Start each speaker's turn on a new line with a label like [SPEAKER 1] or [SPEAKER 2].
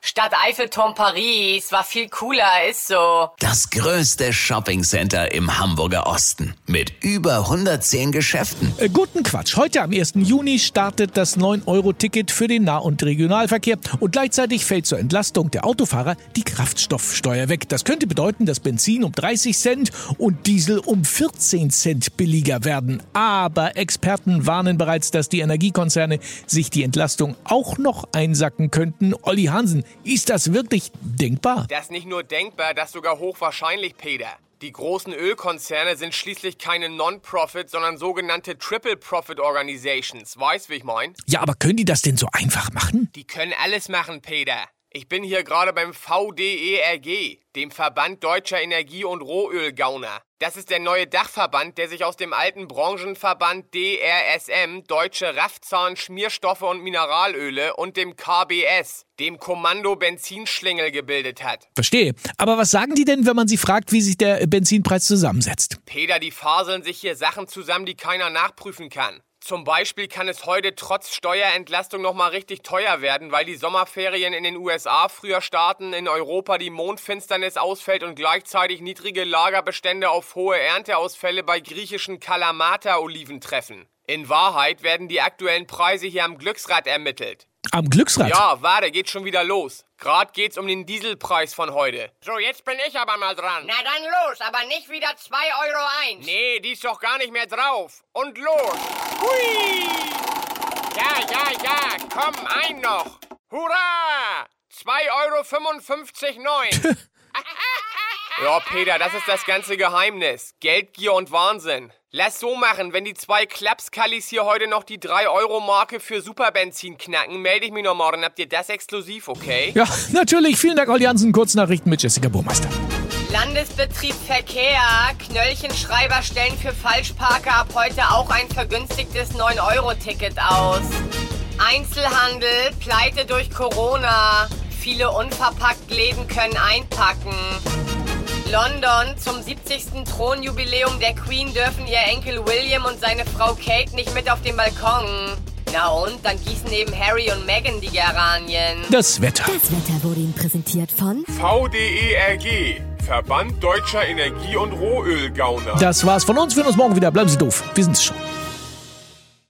[SPEAKER 1] Stadt Eiffelturm Paris war viel cooler, ist so.
[SPEAKER 2] Das größte Shoppingcenter im Hamburger Osten mit über 110 Geschäften.
[SPEAKER 3] Äh, guten Quatsch. Heute am 1. Juni startet das 9-Euro-Ticket für den Nah- und Regionalverkehr und gleichzeitig fällt zur Entlastung der Autofahrer die Kraftstoffsteuer weg. Das könnte bedeuten, dass Benzin um 30 Cent und Diesel um 14 Cent billiger werden. Aber Experten warnen bereits, dass die Energiekonzerne sich die Entlastung auch noch einsacken könnten. Olli Hansen, ist das wirklich denkbar?
[SPEAKER 4] Das ist nicht nur denkbar, das ist sogar hochwahrscheinlich, Peter. Die großen Ölkonzerne sind schließlich keine Non-Profit, sondern sogenannte Triple Profit Organizations. Weißt, wie ich mein?
[SPEAKER 3] Ja, aber können die das denn so einfach machen?
[SPEAKER 4] Die können alles machen, Peter. Ich bin hier gerade beim VDERG, dem Verband Deutscher Energie- und Rohölgauner. Das ist der neue Dachverband, der sich aus dem alten Branchenverband DRSM, Deutsche Raffzahn, Schmierstoffe und Mineralöle und dem KBS, dem Kommando Benzinschlingel, gebildet hat.
[SPEAKER 3] Verstehe. Aber was sagen die denn, wenn man sie fragt, wie sich der Benzinpreis zusammensetzt?
[SPEAKER 4] Peter, die faseln sich hier Sachen zusammen, die keiner nachprüfen kann. Zum Beispiel kann es heute trotz Steuerentlastung nochmal richtig teuer werden, weil die Sommerferien in den USA früher starten, in Europa die Mondfinsternis ausfällt und gleichzeitig niedrige Lagerbestände auf hohe Ernteausfälle bei griechischen Kalamata-Oliven treffen. In Wahrheit werden die aktuellen Preise hier am Glücksrad ermittelt.
[SPEAKER 3] Am Glücksrad?
[SPEAKER 4] Ja, warte, geht schon wieder los. Gerade geht's um den Dieselpreis von heute. So, jetzt bin ich aber mal dran.
[SPEAKER 1] Na dann los, aber nicht wieder 2 Euro eins.
[SPEAKER 4] Nee, die ist doch gar nicht mehr drauf. Und los. Hui! Ja, ja, ja, komm, ein noch. Hurra! 2,55 Euro. neun. ja, Peter, das ist das ganze Geheimnis. Geldgier und Wahnsinn. Lass so machen, wenn die zwei Klapskallis hier heute noch die 3-Euro-Marke für Superbenzin knacken, melde ich mich noch morgen. Habt ihr das exklusiv, okay?
[SPEAKER 3] Ja, natürlich. Vielen Dank, Olli Hansen. Kurznachrichten mit Jessica Burmeister.
[SPEAKER 1] Landesbetrieb Verkehr. Knöllchenschreiber stellen für Falschparker ab heute auch ein vergünstigtes 9-Euro-Ticket aus. Einzelhandel, Pleite durch Corona. Viele unverpackt Läden können einpacken. London, zum 70. Thronjubiläum der Queen dürfen ihr Enkel William und seine Frau Kate nicht mit auf den Balkon. Na und, dann gießen eben Harry und Meghan die Geranien.
[SPEAKER 3] Das Wetter.
[SPEAKER 5] Das Wetter wurde Ihnen präsentiert von
[SPEAKER 6] VDERG, Verband Deutscher Energie- und Rohölgauner.
[SPEAKER 3] Das war's von uns. Wir sehen uns morgen wieder. Bleiben Sie doof. Wir sind's schon.